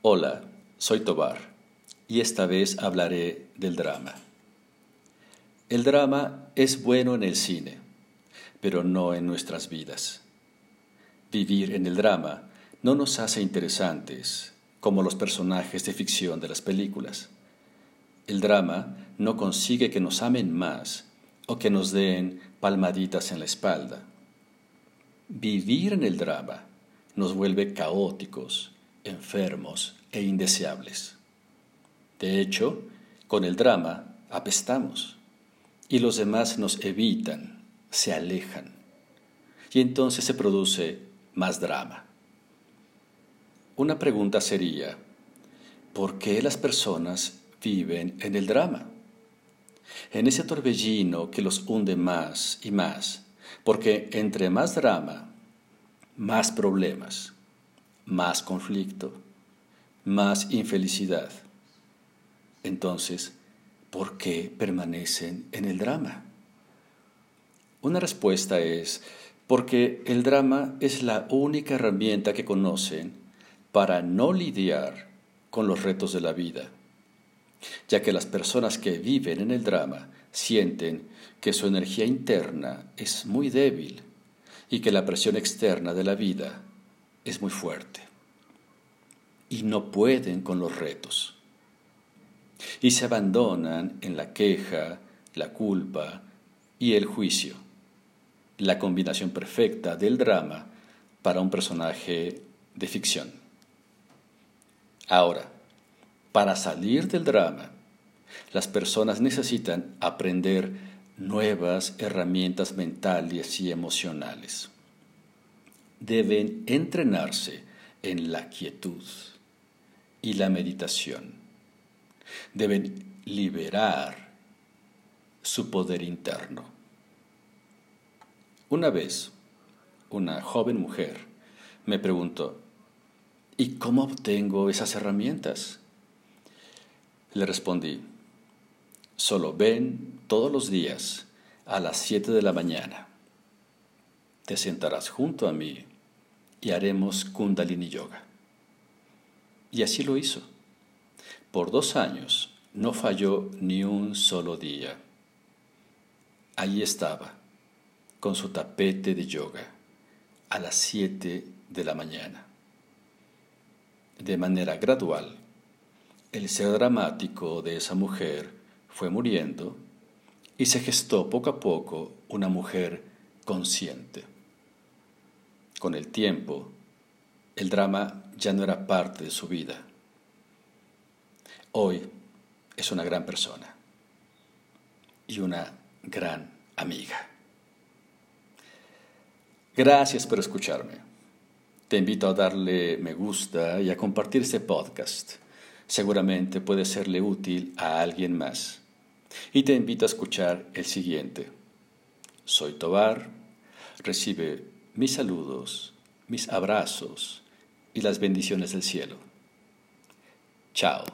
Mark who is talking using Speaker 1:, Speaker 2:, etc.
Speaker 1: Hola, soy Tobar y esta vez hablaré del drama. El drama es bueno en el cine, pero no en nuestras vidas. Vivir en el drama no nos hace interesantes como los personajes de ficción de las películas. El drama no consigue que nos amen más o que nos den palmaditas en la espalda. Vivir en el drama nos vuelve caóticos, enfermos e indeseables. De hecho, con el drama apestamos y los demás nos evitan, se alejan. Y entonces se produce más drama. Una pregunta sería, ¿por qué las personas viven en el drama? En ese torbellino que los hunde más y más, porque entre más drama, más problemas, más conflicto, más infelicidad. Entonces, ¿por qué permanecen en el drama? Una respuesta es porque el drama es la única herramienta que conocen para no lidiar con los retos de la vida, ya que las personas que viven en el drama sienten que su energía interna es muy débil y que la presión externa de la vida es muy fuerte y no pueden con los retos. Y se abandonan en la queja, la culpa y el juicio, la combinación perfecta del drama para un personaje de ficción. Ahora, para salir del drama, las personas necesitan aprender nuevas herramientas mentales y emocionales. Deben entrenarse en la quietud y la meditación. Deben liberar su poder interno. Una vez, una joven mujer me preguntó, ¿y cómo obtengo esas herramientas? Le respondí, solo ven todos los días a las 7 de la mañana. Te sentarás junto a mí y haremos kundalini yoga. Y así lo hizo. Por dos años no falló ni un solo día. Allí estaba, con su tapete de yoga, a las siete de la mañana. De manera gradual, el ser dramático de esa mujer fue muriendo y se gestó poco a poco una mujer consciente. Con el tiempo, el drama ya no era parte de su vida. Hoy es una gran persona y una gran amiga. Gracias por escucharme. Te invito a darle me gusta y a compartir este podcast. Seguramente puede serle útil a alguien más. Y te invito a escuchar el siguiente. Soy Tobar. Recibe mis saludos, mis abrazos y las bendiciones del cielo. Chao.